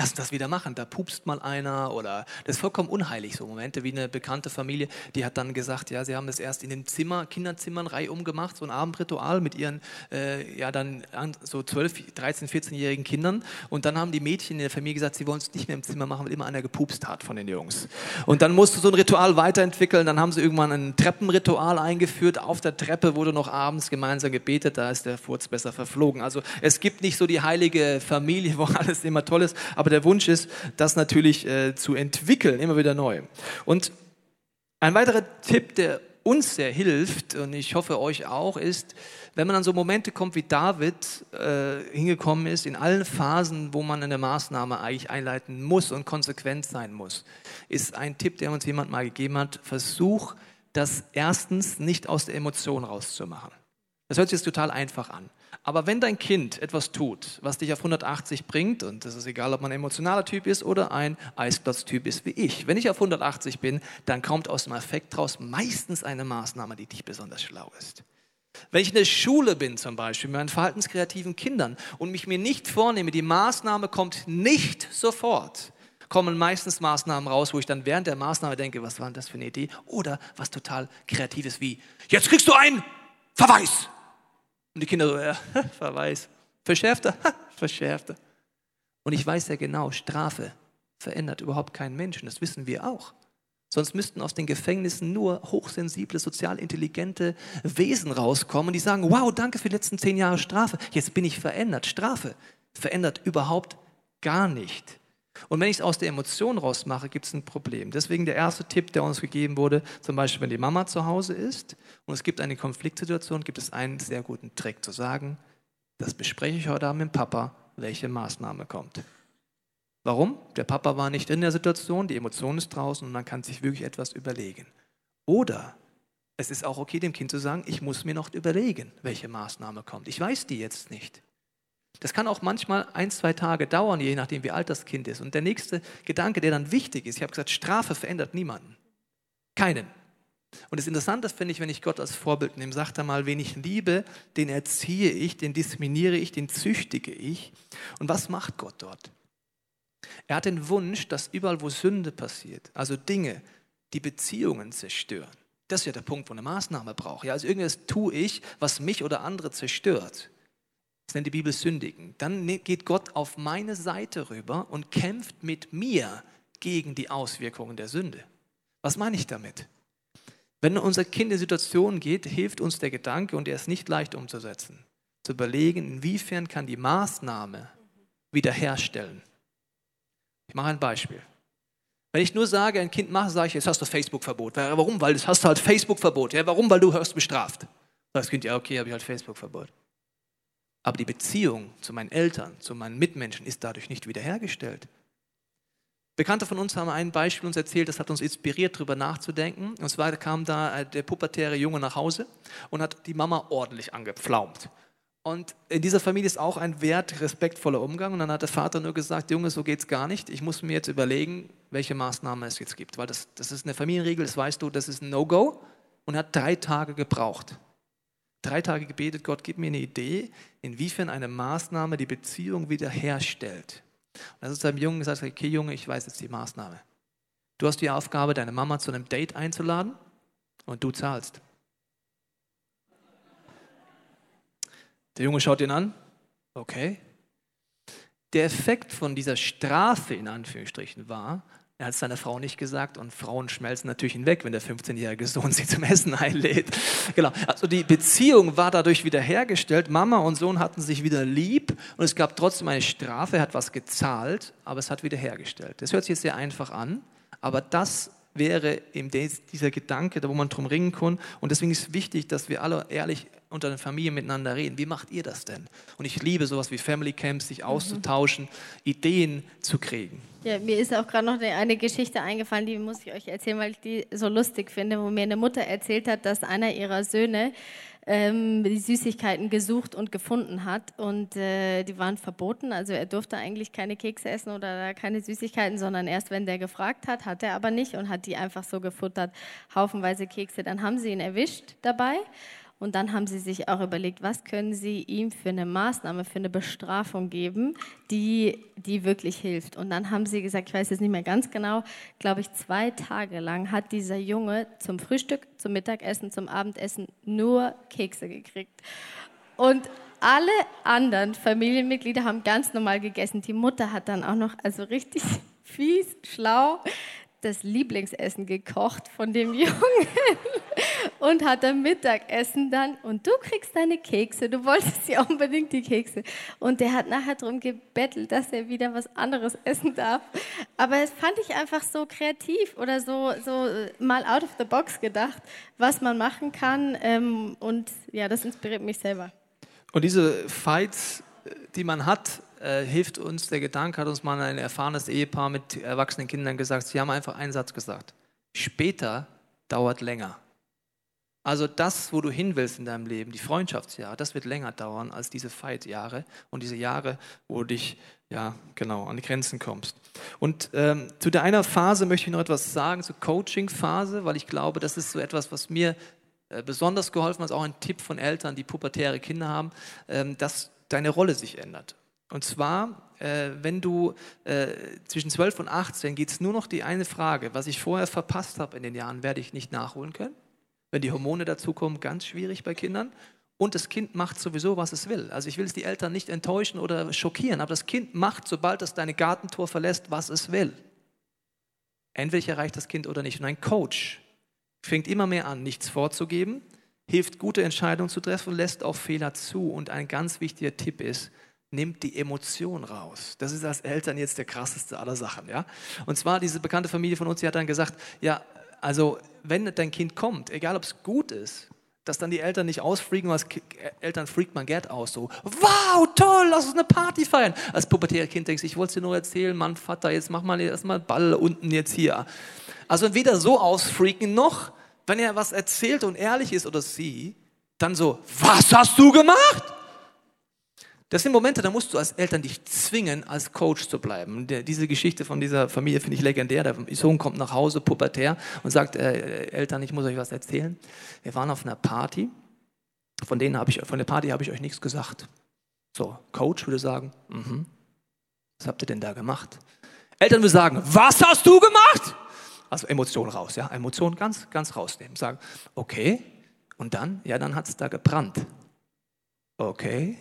[SPEAKER 1] lass das wieder machen. Da pupst mal einer oder das ist vollkommen unheilig, so Momente wie eine bekannte Familie, die hat dann gesagt, ja, sie haben das erst in den Zimmer, Kinderzimmern reihum gemacht, so ein Abendritual mit ihren, äh, ja, dann so 12, 13, 14-jährigen Kindern und dann haben die Mädchen in der Familie gesagt, sie wollen es nicht mehr im Zimmer machen, weil immer einer gepupst hat von den Jungs. Und dann musste so ein Ritual weiterentwickeln, dann haben sie irgendwann ein Treppenritual eingeführt, auf der Treppe wurde noch abends gemeinsam gebetet, da ist der Furz besser verflogen. Also es gibt nicht so die heilige Familie, wo alles immer toll ist, aber aber der Wunsch ist, das natürlich äh, zu entwickeln, immer wieder neu. Und ein weiterer Tipp, der uns sehr hilft, und ich hoffe euch auch, ist, wenn man an so Momente kommt, wie David äh, hingekommen ist, in allen Phasen, wo man eine Maßnahme eigentlich einleiten muss und konsequent sein muss, ist ein Tipp, der uns jemand mal gegeben hat, versuch das erstens nicht aus der Emotion rauszumachen. Das hört sich jetzt total einfach an. Aber wenn dein Kind etwas tut, was dich auf 180 bringt, und das ist egal, ob man ein emotionaler Typ ist oder ein Eisplatztyp ist wie ich, wenn ich auf 180 bin, dann kommt aus dem Effekt raus meistens eine Maßnahme, die dich besonders schlau ist. Wenn ich in der Schule bin zum Beispiel mit meinen verhaltenskreativen Kindern und mich mir nicht vornehme, die Maßnahme kommt nicht sofort, kommen meistens Maßnahmen raus, wo ich dann während der Maßnahme denke, was war denn das für eine Idee? Oder was total Kreatives wie, jetzt kriegst du einen Verweis. Und die Kinder so, ja, Verweis. Verschärfter, verschärfter. Und ich weiß ja genau, Strafe verändert überhaupt keinen Menschen. Das wissen wir auch. Sonst müssten aus den Gefängnissen nur hochsensible, sozial intelligente Wesen rauskommen, die sagen, wow, danke für die letzten zehn Jahre Strafe. Jetzt bin ich verändert. Strafe verändert überhaupt gar nicht. Und wenn ich es aus der Emotion rausmache, gibt es ein Problem. Deswegen der erste Tipp, der uns gegeben wurde, zum Beispiel, wenn die Mama zu Hause ist und es gibt eine Konfliktsituation, gibt es einen sehr guten Trick zu sagen, das bespreche ich heute Abend mit Papa, welche Maßnahme kommt. Warum? Der Papa war nicht in der Situation, die Emotion ist draußen und man kann sich wirklich etwas überlegen. Oder es ist auch okay, dem Kind zu sagen, ich muss mir noch überlegen, welche Maßnahme kommt. Ich weiß die jetzt nicht. Das kann auch manchmal ein, zwei Tage dauern, je nachdem, wie alt das Kind ist. Und der nächste Gedanke, der dann wichtig ist, ich habe gesagt, Strafe verändert niemanden. Keinen. Und das Interessante finde ich, wenn ich Gott als Vorbild nehme, sagt er mal, wen ich liebe, den erziehe ich, den diszipliniere ich, den züchtige ich. Und was macht Gott dort? Er hat den Wunsch, dass überall, wo Sünde passiert, also Dinge, die Beziehungen zerstören, das ist ja der Punkt, wo eine Maßnahme braucht. Ja, also irgendwas tue ich, was mich oder andere zerstört. Das nennt die Bibel Sündigen. Dann ne, geht Gott auf meine Seite rüber und kämpft mit mir gegen die Auswirkungen der Sünde. Was meine ich damit? Wenn unser Kind in Situationen geht, hilft uns der Gedanke, und er ist nicht leicht umzusetzen, zu überlegen, inwiefern kann die Maßnahme wiederherstellen. Ich mache ein Beispiel. Wenn ich nur sage, ein Kind macht, sage ich, jetzt hast du Facebook-Verbot. Warum? Weil das hast du halt Facebook-Verbot. Ja, warum? Weil du hörst bestraft. Das Kind, ja, okay, habe ich halt Facebook-Verbot. Aber die Beziehung zu meinen Eltern, zu meinen Mitmenschen ist dadurch nicht wiederhergestellt. Bekannte von uns haben ein Beispiel uns erzählt, das hat uns inspiriert, darüber nachzudenken. Und zwar kam da äh, der pubertäre Junge nach Hause und hat die Mama ordentlich angepflaumt. Und in dieser Familie ist auch ein Wert respektvoller Umgang. Und dann hat der Vater nur gesagt, Junge, so geht's gar nicht. Ich muss mir jetzt überlegen, welche Maßnahmen es jetzt gibt. Weil das, das ist eine Familienregel, das weißt du, das ist ein No-Go. Und er hat drei Tage gebraucht. Drei Tage gebetet, Gott, gib mir eine Idee, inwiefern eine Maßnahme die Beziehung wiederherstellt. Und dann ist seinem Jungen gesagt, okay Junge, ich weiß jetzt die Maßnahme. Du hast die Aufgabe, deine Mama zu einem Date einzuladen und du zahlst. Der Junge schaut ihn an. Okay. Der Effekt von dieser Strafe in Anführungsstrichen war, er hat es seiner Frau nicht gesagt und Frauen schmelzen natürlich hinweg, wenn der 15-jährige Sohn sie zum Essen einlädt. Genau. Also die Beziehung war dadurch wiederhergestellt. Mama und Sohn hatten sich wieder lieb und es gab trotzdem eine Strafe. Er hat was gezahlt, aber es hat wiederhergestellt. Das hört sich jetzt sehr einfach an, aber das wäre eben dieser Gedanke, da wo man drum ringen kann. Und deswegen ist es wichtig, dass wir alle ehrlich unter den Familien miteinander reden. Wie macht ihr das denn? Und ich liebe sowas wie Family Camps, sich auszutauschen, mhm. Ideen zu kriegen.
[SPEAKER 2] Ja, mir ist auch gerade noch eine Geschichte eingefallen, die muss ich euch erzählen, weil ich die so lustig finde, wo mir eine Mutter erzählt hat, dass einer ihrer Söhne ähm, die Süßigkeiten gesucht und gefunden hat und äh, die waren verboten. Also er durfte eigentlich keine Kekse essen oder keine Süßigkeiten, sondern erst wenn der gefragt hat, hat er aber nicht und hat die einfach so gefuttert, haufenweise Kekse. Dann haben sie ihn erwischt dabei und dann haben sie sich auch überlegt, was können sie ihm für eine Maßnahme, für eine Bestrafung geben, die, die wirklich hilft. Und dann haben sie gesagt, ich weiß jetzt nicht mehr ganz genau, glaube ich, zwei Tage lang hat dieser Junge zum Frühstück, zum Mittagessen, zum Abendessen nur Kekse gekriegt. Und alle anderen Familienmitglieder haben ganz normal gegessen. Die Mutter hat dann auch noch, also richtig fies, schlau, das Lieblingsessen gekocht von dem Jungen und hat am Mittagessen dann, und du kriegst deine Kekse, du wolltest ja unbedingt die Kekse. Und der hat nachher darum gebettelt, dass er wieder was anderes essen darf. Aber es fand ich einfach so kreativ oder so, so äh, mal out of the box gedacht, was man machen kann. Ähm, und ja, das inspiriert mich selber.
[SPEAKER 1] Und diese Fights, äh, die man hat, äh, hilft uns, der Gedanke hat uns mal ein erfahrenes Ehepaar mit erwachsenen Kindern gesagt, sie haben einfach einen Satz gesagt. Später dauert länger. Also das, wo du hin willst in deinem Leben, die Freundschaftsjahre, das wird länger dauern als diese Fight-Jahre und diese Jahre, wo du dich ja genau an die Grenzen kommst. Und ähm, zu der einer Phase möchte ich noch etwas sagen, zur Coaching-Phase, weil ich glaube, das ist so etwas, was mir äh, besonders geholfen hat, auch ein Tipp von Eltern, die pubertäre Kinder haben, ähm, dass deine Rolle sich ändert. Und zwar, äh, wenn du äh, zwischen 12 und 18 geht es nur noch die eine Frage, was ich vorher verpasst habe in den Jahren, werde ich nicht nachholen können. Wenn die Hormone dazukommen, ganz schwierig bei Kindern. Und das Kind macht sowieso, was es will. Also ich will es die Eltern nicht enttäuschen oder schockieren, aber das Kind macht, sobald es deine Gartentor verlässt, was es will. Entweder erreicht das Kind oder nicht. Und ein Coach fängt immer mehr an, nichts vorzugeben, hilft, gute Entscheidungen zu treffen, lässt auch Fehler zu. Und ein ganz wichtiger Tipp ist, nimmt die Emotion raus. Das ist als Eltern jetzt der krasseste aller Sachen. Ja? Und zwar diese bekannte Familie von uns, die hat dann gesagt, ja, also wenn dein Kind kommt, egal ob es gut ist, dass dann die Eltern nicht ausfreaken, als Eltern freakt man Gerd aus, so, wow, toll, lass uns eine Party feiern. Als pubertäre Kind denkst du, ich wollte dir nur erzählen, Mann, Vater, jetzt mach mal erstmal Ball unten jetzt hier. Also weder so ausfreaken, noch, wenn er was erzählt und ehrlich ist oder sie, dann so, was hast du gemacht? Das sind Momente, da musst du als Eltern dich zwingen, als Coach zu bleiben. Der, diese Geschichte von dieser Familie finde ich legendär. Der Sohn kommt nach Hause, pubertär, und sagt, äh, Eltern, ich muss euch was erzählen. Wir waren auf einer Party, von, denen ich, von der Party habe ich euch nichts gesagt. So, Coach würde sagen, mhm. was habt ihr denn da gemacht? Eltern würden sagen, was hast du gemacht? Also Emotionen raus, ja, Emotionen ganz, ganz rausnehmen. Sagen, okay, und dann? Ja, dann hat es da gebrannt. Okay,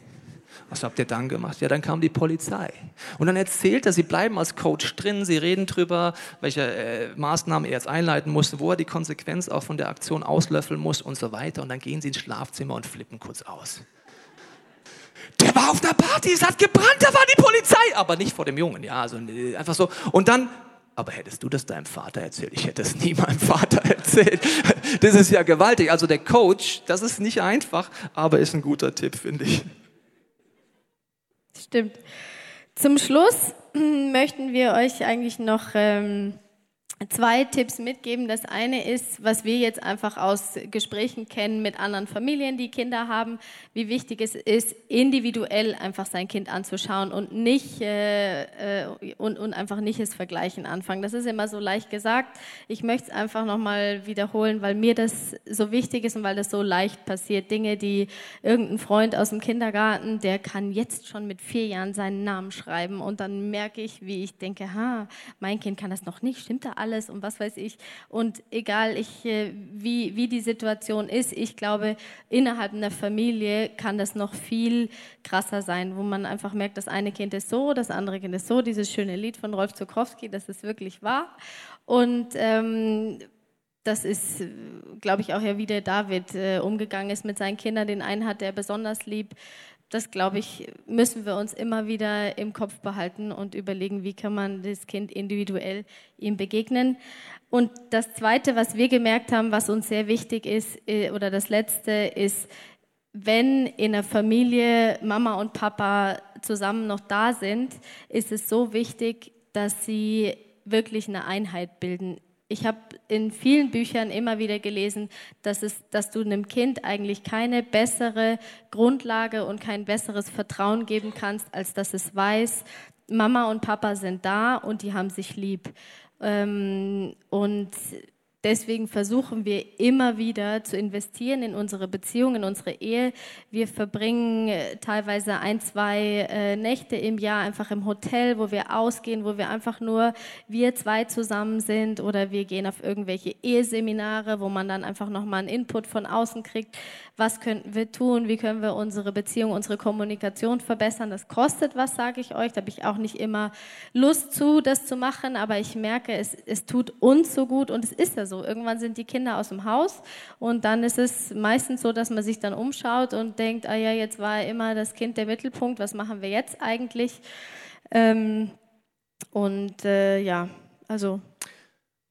[SPEAKER 1] was habt ihr dann gemacht? Ja, dann kam die Polizei. Und dann erzählt er, sie bleiben als Coach drin, sie reden drüber, welche äh, Maßnahmen er jetzt einleiten musste, wo er die Konsequenz auch von der Aktion auslöffeln muss und so weiter. Und dann gehen sie ins Schlafzimmer und flippen kurz aus. Der war auf der Party, es hat gebrannt, da war die Polizei. Aber nicht vor dem Jungen, ja, also äh, einfach so. Und dann aber hättest du das deinem Vater erzählt? Ich hätte es nie meinem Vater erzählt. Das ist ja gewaltig. Also der Coach, das ist nicht einfach, aber ist ein guter Tipp, finde ich.
[SPEAKER 2] Stimmt. Zum Schluss möchten wir euch eigentlich noch ähm, zwei Tipps mitgeben. Das eine ist, was wir jetzt einfach aus Gesprächen kennen mit anderen Familien, die Kinder haben, wie wichtig es ist, individuell einfach sein Kind anzuschauen und nicht äh, äh, und, und einfach nicht das Vergleichen anfangen. Das ist immer so leicht gesagt. Ich möchte es einfach nochmal wiederholen, weil mir das so wichtig ist und weil das so leicht passiert. Dinge, die irgendein Freund aus dem Kindergarten, der kann jetzt schon mit vier Jahren seinen Namen schreiben und dann merke ich, wie ich denke, ha, mein Kind kann das noch nicht. Stimmt da alles? Alles und was weiß ich. Und egal, ich, äh, wie, wie die Situation ist, ich glaube, innerhalb einer Familie kann das noch viel krasser sein, wo man einfach merkt, das eine Kind ist so, das andere Kind ist so. Dieses schöne Lied von Rolf Zukowski, das ist wirklich wahr. Und ähm, das ist, glaube ich, auch ja, wie der David äh, umgegangen ist mit seinen Kindern. Den einen hat er besonders lieb, das, glaube ich, müssen wir uns immer wieder im Kopf behalten und überlegen, wie kann man das Kind individuell ihm begegnen. Und das Zweite, was wir gemerkt haben, was uns sehr wichtig ist, äh, oder das Letzte ist, wenn in der Familie Mama und Papa zusammen noch da sind, ist es so wichtig, dass sie wirklich eine Einheit bilden ich habe in vielen Büchern immer wieder gelesen, dass, es, dass du einem Kind eigentlich keine bessere Grundlage und kein besseres Vertrauen geben kannst, als dass es weiß, Mama und Papa sind da und die haben sich lieb. Ähm, und Deswegen versuchen wir immer wieder zu investieren in unsere Beziehung, in unsere Ehe. Wir verbringen äh, teilweise ein, zwei äh, Nächte im Jahr einfach im Hotel, wo wir ausgehen, wo wir einfach nur wir zwei zusammen sind oder wir gehen auf irgendwelche Eheseminare, wo man dann einfach nochmal einen Input von außen kriegt. Was könnten wir tun? Wie können wir unsere Beziehung, unsere Kommunikation verbessern? Das kostet was, sage ich euch. Da habe ich auch nicht immer Lust zu, das zu machen, aber ich merke, es, es tut uns so gut und es ist ja so. Irgendwann sind die Kinder aus dem Haus und dann ist es meistens so, dass man sich dann umschaut und denkt, ah ja, jetzt war immer das Kind der Mittelpunkt, was machen wir jetzt eigentlich? Ähm, und äh, ja, also.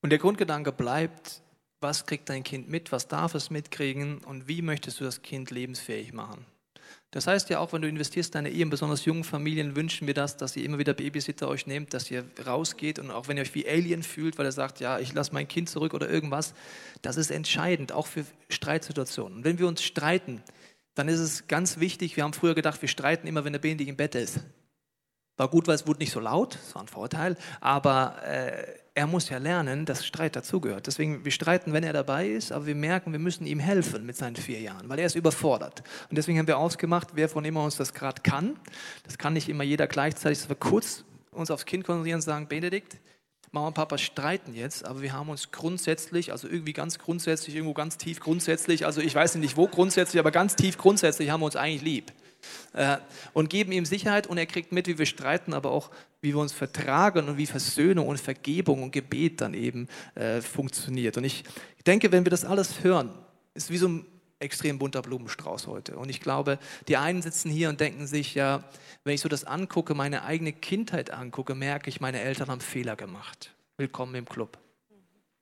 [SPEAKER 1] Und der Grundgedanke bleibt, was kriegt dein Kind mit, was darf es mitkriegen und wie möchtest du das Kind lebensfähig machen? Das heißt ja auch, wenn du investierst in deine Ehe, besonders jungen Familien, wünschen wir das, dass ihr immer wieder Babysitter euch nehmt, dass ihr rausgeht und auch wenn ihr euch wie Alien fühlt, weil er sagt, ja, ich lasse mein Kind zurück oder irgendwas, das ist entscheidend, auch für Streitsituationen. Und wenn wir uns streiten, dann ist es ganz wichtig, wir haben früher gedacht, wir streiten immer, wenn der Benedikt im Bett ist. War gut, weil es wurde nicht so laut, das war ein Vorteil, aber äh, er muss ja lernen, dass Streit dazugehört. Deswegen, wir streiten, wenn er dabei ist, aber wir merken, wir müssen ihm helfen mit seinen vier Jahren, weil er ist überfordert. Und deswegen haben wir ausgemacht, wer von immer uns das gerade kann. Das kann nicht immer jeder gleichzeitig, dass wir kurz uns aufs Kind konzentrieren und sagen, Benedikt, Mama und Papa streiten jetzt, aber wir haben uns grundsätzlich, also irgendwie ganz grundsätzlich, irgendwo ganz tief grundsätzlich, also ich weiß nicht wo grundsätzlich, aber ganz tief grundsätzlich haben wir uns eigentlich lieb. Äh, und geben ihm Sicherheit und er kriegt mit, wie wir streiten, aber auch, wie wir uns vertragen und wie Versöhnung und Vergebung und Gebet dann eben äh, funktioniert. Und ich denke, wenn wir das alles hören, ist wie so ein extrem bunter Blumenstrauß heute. Und ich glaube, die einen sitzen hier und denken sich, ja, wenn ich so das angucke, meine eigene Kindheit angucke, merke ich, meine Eltern haben Fehler gemacht. Willkommen im Club.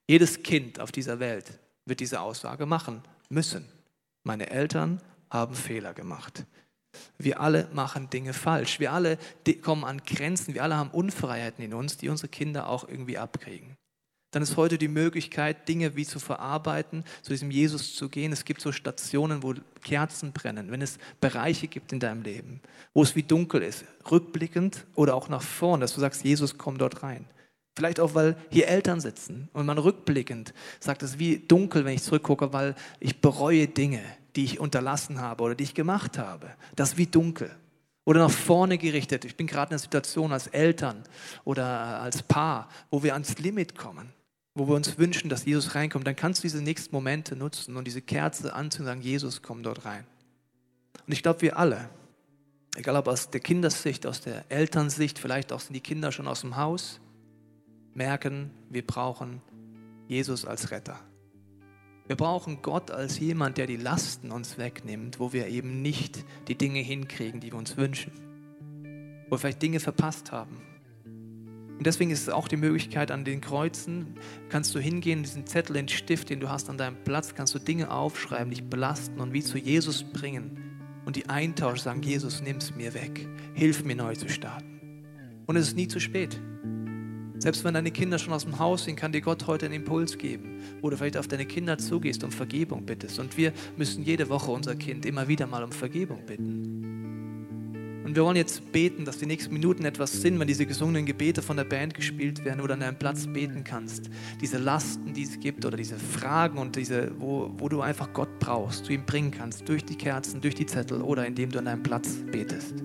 [SPEAKER 1] Jedes Kind auf dieser Welt wird diese Aussage machen müssen. Meine Eltern haben Fehler gemacht. Wir alle machen Dinge falsch. Wir alle kommen an Grenzen. Wir alle haben Unfreiheiten in uns, die unsere Kinder auch irgendwie abkriegen. Dann ist heute die Möglichkeit, Dinge wie zu verarbeiten, zu diesem Jesus zu gehen. Es gibt so Stationen, wo Kerzen brennen, wenn es Bereiche gibt in deinem Leben, wo es wie dunkel ist, rückblickend oder auch nach vorn, dass du sagst, Jesus, komm dort rein. Vielleicht auch, weil hier Eltern sitzen und man rückblickend sagt, es ist wie dunkel, wenn ich zurückgucke, weil ich bereue Dinge, die ich unterlassen habe oder die ich gemacht habe. Das ist wie dunkel. Oder nach vorne gerichtet. Ich bin gerade in einer Situation als Eltern oder als Paar, wo wir ans Limit kommen, wo wir uns wünschen, dass Jesus reinkommt. Dann kannst du diese nächsten Momente nutzen und diese Kerze anzünden und sagen, Jesus, komm dort rein. Und ich glaube, wir alle, egal ob aus der Kindersicht, aus der Elternsicht, vielleicht auch sind die Kinder schon aus dem Haus, merken, wir brauchen Jesus als Retter. Wir brauchen Gott als jemand, der die Lasten uns wegnimmt, wo wir eben nicht die Dinge hinkriegen, die wir uns wünschen. Wo wir vielleicht Dinge verpasst haben. Und deswegen ist es auch die Möglichkeit an den Kreuzen, kannst du hingehen, diesen Zettel, den Stift, den du hast an deinem Platz, kannst du Dinge aufschreiben, dich belasten und wie zu Jesus bringen und die eintauschen, sagen, Jesus, nimm es mir weg, hilf mir neu zu starten. Und es ist nie zu spät. Selbst wenn deine Kinder schon aus dem Haus sind, kann dir Gott heute einen Impuls geben, wo du vielleicht auf deine Kinder zugehst und Vergebung bittest. Und wir müssen jede Woche unser Kind immer wieder mal um Vergebung bitten. Und wir wollen jetzt beten, dass die nächsten Minuten etwas sind, wenn diese gesungenen Gebete von der Band gespielt werden oder an deinem Platz beten kannst. Diese Lasten, die es gibt oder diese Fragen und diese, wo, wo du einfach Gott brauchst, zu ihm bringen kannst, durch die Kerzen, durch die Zettel oder indem du an deinem Platz betest.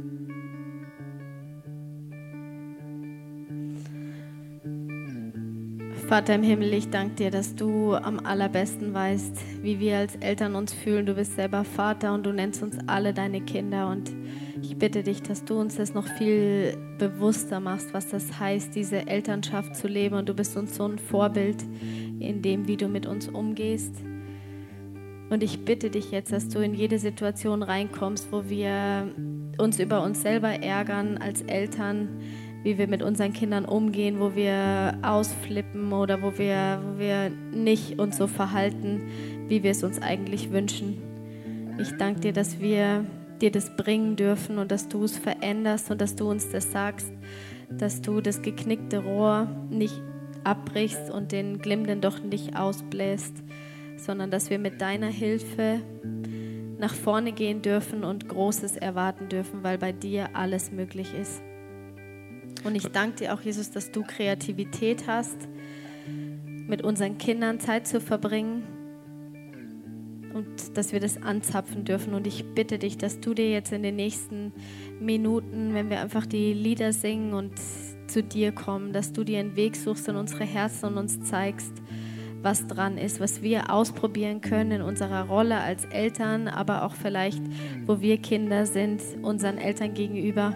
[SPEAKER 2] Vater im Himmel, ich danke dir, dass du am allerbesten weißt, wie wir als Eltern uns fühlen. Du bist selber Vater und du nennst uns alle deine Kinder. Und ich bitte dich, dass du uns das noch viel bewusster machst, was das heißt, diese Elternschaft zu leben. Und du bist uns so ein Vorbild in dem, wie du mit uns umgehst. Und ich bitte dich jetzt, dass du in jede Situation reinkommst, wo wir uns über uns selber ärgern als Eltern, wie wir mit unseren Kindern umgehen, wo wir ausflippen oder wo wir, wo wir nicht uns so verhalten, wie wir es uns eigentlich wünschen. Ich danke dir, dass wir dir das bringen dürfen und dass du es veränderst und dass du uns das sagst, dass du das geknickte Rohr nicht abbrichst und den glimmenden doch nicht ausbläst, sondern dass wir mit deiner Hilfe nach vorne gehen dürfen und Großes erwarten dürfen, weil bei dir alles möglich ist. Und ich danke dir auch, Jesus, dass du Kreativität hast, mit unseren Kindern Zeit zu verbringen und dass wir das anzapfen dürfen. Und ich bitte dich, dass du dir jetzt in den nächsten Minuten, wenn wir einfach die Lieder singen und zu dir kommen, dass du dir einen Weg suchst in unsere Herzen und uns zeigst, was dran ist, was wir ausprobieren können in unserer Rolle als Eltern, aber auch vielleicht, wo wir Kinder sind, unseren Eltern gegenüber.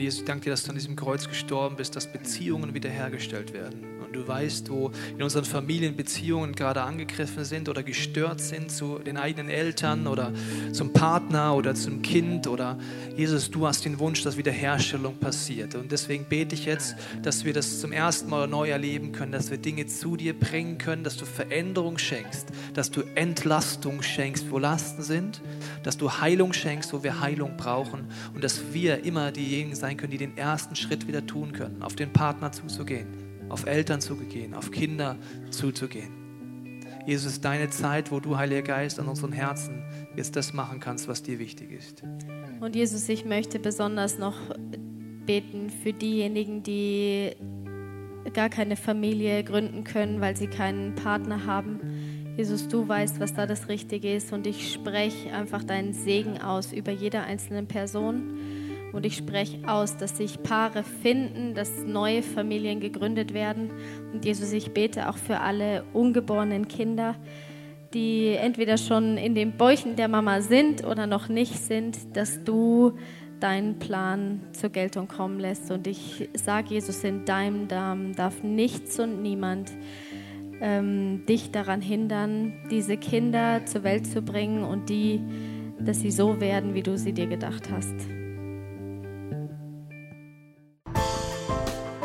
[SPEAKER 1] Und Jesus, ich danke dir, dass du an diesem Kreuz gestorben bist, dass Beziehungen wiederhergestellt werden. Und du weißt, wo in unseren Familien Beziehungen gerade angegriffen sind oder gestört sind zu den eigenen Eltern oder zum Partner oder zum Kind. Oder Jesus, du hast den Wunsch, dass Wiederherstellung passiert. Und deswegen bete ich jetzt, dass wir das zum ersten Mal neu erleben können, dass wir Dinge zu dir bringen können, dass du Veränderung schenkst, dass du Entlastung schenkst, wo Lasten sind, dass du Heilung schenkst, wo wir Heilung brauchen und dass wir immer diejenigen sein können, die den ersten Schritt wieder tun können, auf den Partner zuzugehen, auf Eltern zuzugehen, auf Kinder zuzugehen. Jesus, deine Zeit, wo du, Heiliger Geist, an unseren Herzen jetzt das machen kannst, was dir wichtig ist.
[SPEAKER 2] Und Jesus, ich möchte besonders noch beten für diejenigen, die gar keine Familie gründen können, weil sie keinen Partner haben. Jesus, du weißt, was da das Richtige ist und ich spreche einfach deinen Segen aus über jede einzelne Person. Und ich spreche aus, dass sich Paare finden, dass neue Familien gegründet werden. Und Jesus, ich bete auch für alle ungeborenen Kinder, die entweder schon in den Bäuchen der Mama sind oder noch nicht sind, dass du deinen Plan zur Geltung kommen lässt. Und ich sage, Jesus, in deinem Namen darf nichts und niemand ähm, dich daran hindern, diese Kinder zur Welt zu bringen und die, dass sie so werden, wie du sie dir gedacht hast.